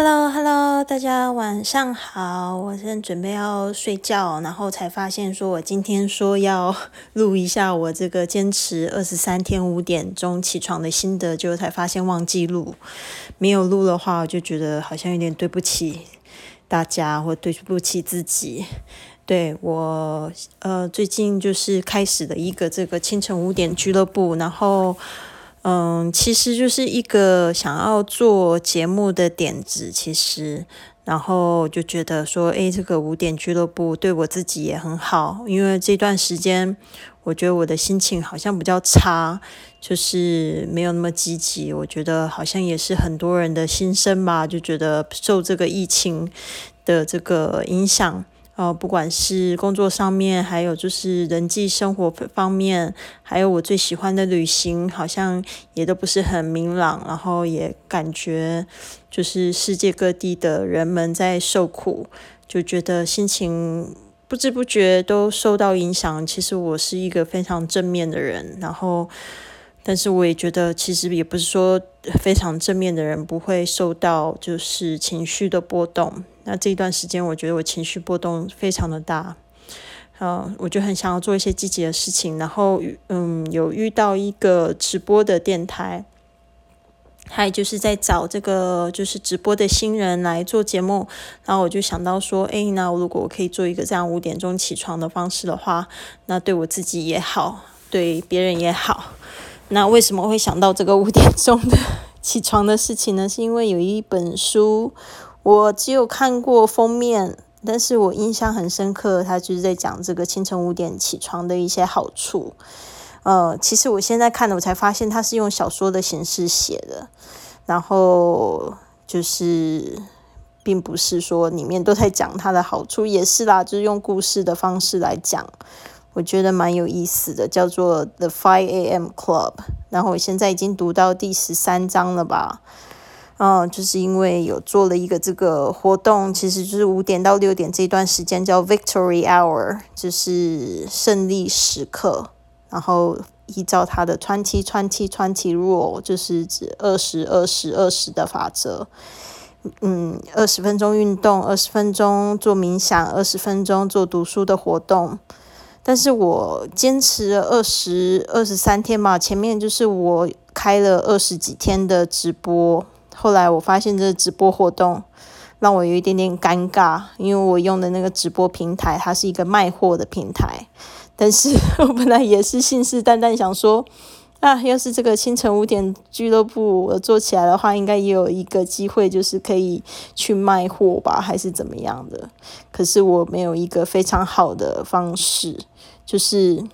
Hello，Hello，大家晚上好。我现在准备要睡觉，然后才发现说，我今天说要 录一下我这个坚持二十三天五点钟起床的心得，结果才发现忘记录。没有录的话，我就觉得好像有点对不起大家，或对不起自己。对我，呃，最近就是开始的一个这个清晨五点俱乐部，然后。嗯，其实就是一个想要做节目的点子，其实，然后就觉得说，诶，这个五点俱乐部对我自己也很好，因为这段时间，我觉得我的心情好像比较差，就是没有那么积极。我觉得好像也是很多人的心声吧，就觉得受这个疫情的这个影响。呃，不管是工作上面，还有就是人际生活方面，还有我最喜欢的旅行，好像也都不是很明朗。然后也感觉就是世界各地的人们在受苦，就觉得心情不知不觉都受到影响。其实我是一个非常正面的人，然后。但是我也觉得，其实也不是说非常正面的人不会受到就是情绪的波动。那这一段时间，我觉得我情绪波动非常的大，呃，我就很想要做一些积极的事情。然后，嗯，有遇到一个直播的电台，还就是在找这个就是直播的新人来做节目。然后我就想到说，哎，那如果我可以做一个这样五点钟起床的方式的话，那对我自己也好，对别人也好。那为什么会想到这个五点钟的起床的事情呢？是因为有一本书，我只有看过封面，但是我印象很深刻，它就是在讲这个清晨五点起床的一些好处。呃，其实我现在看了，我才发现它是用小说的形式写的，然后就是并不是说里面都在讲它的好处，也是啦，就是用故事的方式来讲。我觉得蛮有意思的，叫做 The Five A.M. Club。然后我现在已经读到第十三章了吧？嗯，就是因为有做了一个这个活动，其实就是五点到六点这段时间叫 Victory Hour，就是胜利时刻。然后依照它的 Twenty Twenty Twenty Rule，就是指二十二十二十的法则。嗯，二十分钟运动，二十分钟做冥想，二十分钟做读书的活动。但是我坚持了二十二十三天嘛，前面就是我开了二十几天的直播，后来我发现这直播活动让我有一点点尴尬，因为我用的那个直播平台它是一个卖货的平台，但是 我本来也是信誓旦旦想说，啊，要是这个清晨五点俱乐部我做起来的话，应该也有一个机会，就是可以去卖货吧，还是怎么样的？可是我没有一个非常好的方式。就是，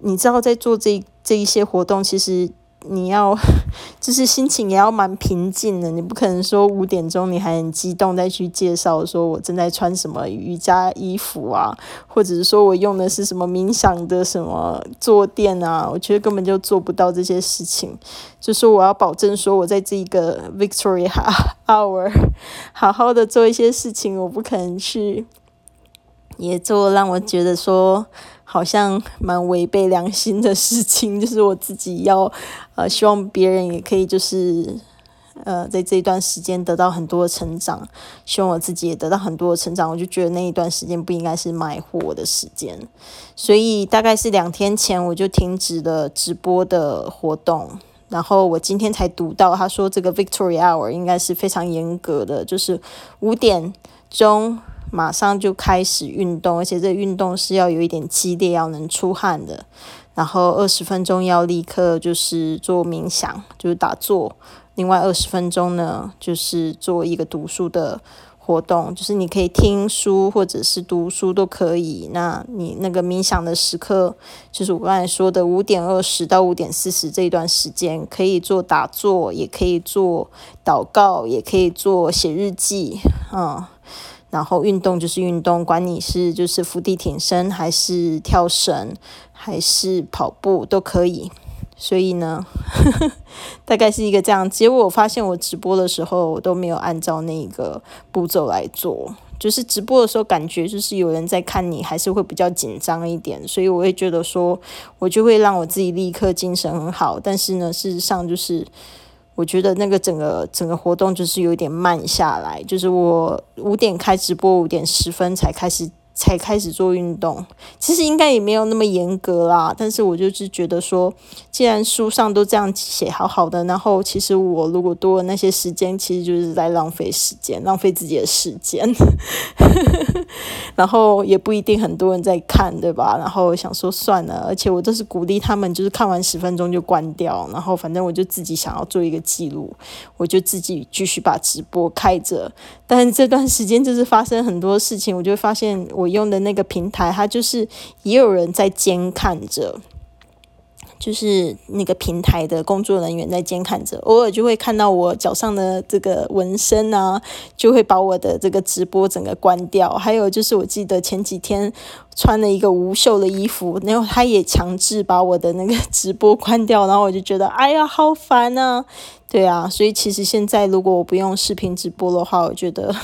你知道，在做这这一些活动，其实你要，就是心情也要蛮平静的。你不可能说五点钟你还很激动再去介绍说我正在穿什么瑜伽衣服啊，或者是说我用的是什么冥想的什么坐垫啊，我觉得根本就做不到这些事情。就说我要保证说我在这个 Victory Hour 好好的做一些事情，我不可能去。也做让我觉得说好像蛮违背良心的事情，就是我自己要呃希望别人也可以就是呃在这一段时间得到很多的成长，希望我自己也得到很多的成长，我就觉得那一段时间不应该是卖货的时间，所以大概是两天前我就停止了直播的活动，然后我今天才读到他说这个 Victory Hour 应该是非常严格的，就是五点钟。马上就开始运动，而且这运动是要有一点激烈，要能出汗的。然后二十分钟要立刻就是做冥想，就是打坐。另外二十分钟呢，就是做一个读书的活动，就是你可以听书或者是读书都可以。那你那个冥想的时刻，就是我刚才说的五点二十到五点四十这一段时间，可以做打坐，也可以做祷告，也可以做写日记，嗯。然后运动就是运动，管你是就是伏地挺身，还是跳绳，还是跑步都可以。所以呢，大概是一个这样。结果我发现我直播的时候我都没有按照那个步骤来做，就是直播的时候感觉就是有人在看你，还是会比较紧张一点。所以我会觉得说，我就会让我自己立刻精神很好。但是呢，事实上就是。我觉得那个整个整个活动就是有点慢下来，就是我五点开直播，五点十分才开始。才开始做运动，其实应该也没有那么严格啦。但是我就是觉得说，既然书上都这样写好好的，然后其实我如果多了那些时间，其实就是在浪费时间，浪费自己的时间。然后也不一定很多人在看，对吧？然后想说算了，而且我都是鼓励他们，就是看完十分钟就关掉。然后反正我就自己想要做一个记录，我就自己继续把直播开着。但是这段时间就是发生很多事情，我就发现我。用的那个平台，它就是也有人在监看着，就是那个平台的工作人员在监看着，偶尔就会看到我脚上的这个纹身啊，就会把我的这个直播整个关掉。还有就是，我记得前几天穿了一个无袖的衣服，然后他也强制把我的那个 直播关掉，然后我就觉得，哎呀，好烦啊！对啊，所以其实现在如果我不用视频直播的话，我觉得。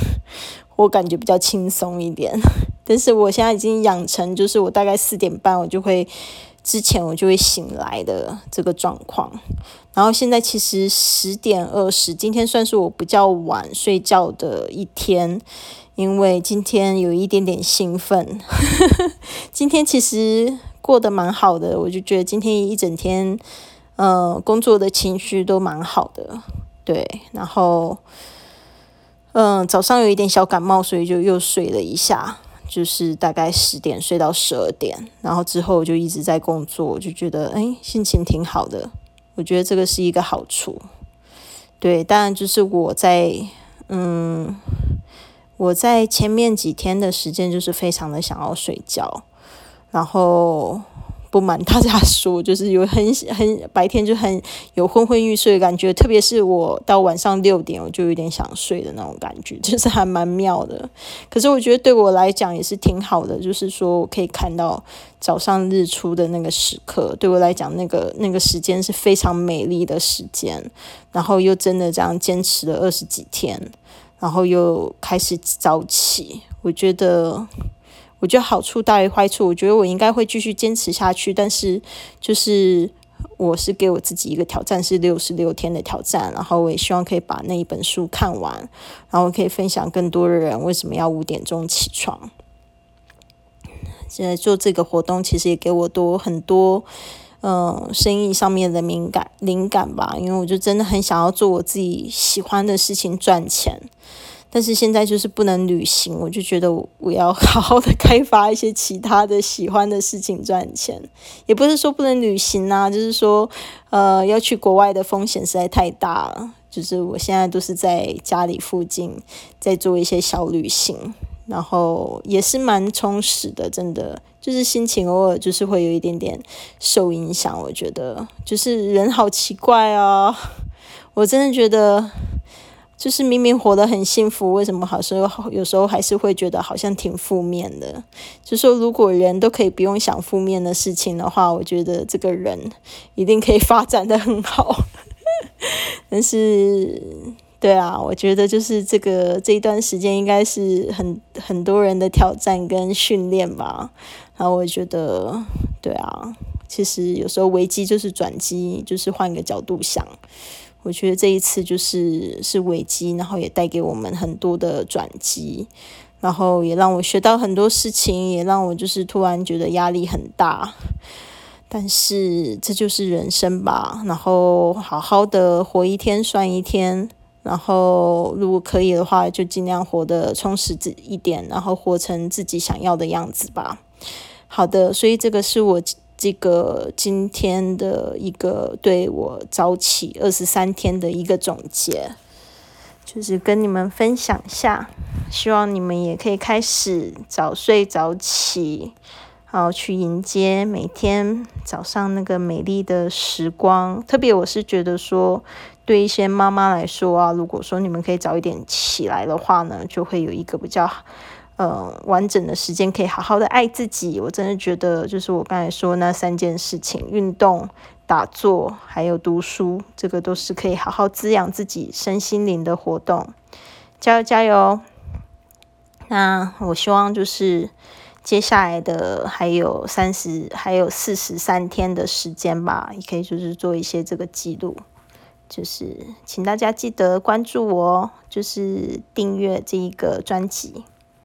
我感觉比较轻松一点，但是我现在已经养成，就是我大概四点半我就会，之前我就会醒来的这个状况。然后现在其实十点二十，今天算是我比较晚睡觉的一天，因为今天有一点点兴奋。今天其实过得蛮好的，我就觉得今天一整天，呃，工作的情绪都蛮好的，对，然后。嗯，早上有一点小感冒，所以就又睡了一下，就是大概十点睡到十二点，然后之后就一直在工作，就觉得哎，心情挺好的。我觉得这个是一个好处。对，当然就是我在嗯，我在前面几天的时间就是非常的想要睡觉，然后。不瞒大家说，就是有很很白天就很有昏昏欲睡的感觉，特别是我到晚上六点，我就有点想睡的那种感觉，就是还蛮妙的。可是我觉得对我来讲也是挺好的，就是说我可以看到早上日出的那个时刻，对我来讲那个那个时间是非常美丽的时间。然后又真的这样坚持了二十几天，然后又开始早起，我觉得。我觉得好处大于坏处，我觉得我应该会继续坚持下去。但是，就是我是给我自己一个挑战，是六十六天的挑战。然后我也希望可以把那一本书看完，然后可以分享更多的人为什么要五点钟起床。现在做这个活动，其实也给我多很多，嗯，生意上面的敏感灵感吧。因为我就真的很想要做我自己喜欢的事情赚钱。但是现在就是不能旅行，我就觉得我要 好好的开发一些其他的喜欢的事情赚钱。也不是说不能旅行啊，就是说，呃，要去国外的风险实在太大了。就是我现在都是在家里附近在做一些小旅行，然后也是蛮充实的，真的。就是心情偶尔就是会有一点点受影响，我觉得就是人好奇怪啊，我真的觉得。就是明明活得很幸福，为什么好时候有时候还是会觉得好像挺负面的？就说如果人都可以不用想负面的事情的话，我觉得这个人一定可以发展的很好。但是，对啊，我觉得就是这个这一段时间应该是很很多人的挑战跟训练吧。然后我觉得，对啊，其实有时候危机就是转机，就是换个角度想。我觉得这一次就是是危机，然后也带给我们很多的转机，然后也让我学到很多事情，也让我就是突然觉得压力很大。但是这就是人生吧，然后好好的活一天算一天，然后如果可以的话，就尽量活得充实自一点，然后活成自己想要的样子吧。好的，所以这个是我。这个今天的一个对我早起二十三天的一个总结，就是跟你们分享一下，希望你们也可以开始早睡早起，然后去迎接每天早上那个美丽的时光。特别我是觉得说，对一些妈妈来说啊，如果说你们可以早一点起来的话呢，就会有一个比较。呃，完整的时间可以好好的爱自己，我真的觉得就是我刚才说那三件事情：运动、打坐，还有读书，这个都是可以好好滋养自己身心灵的活动。加油加油！那我希望就是接下来的还有三十，还有四十三天的时间吧，也可以就是做一些这个记录。就是请大家记得关注我，就是订阅这一个专辑。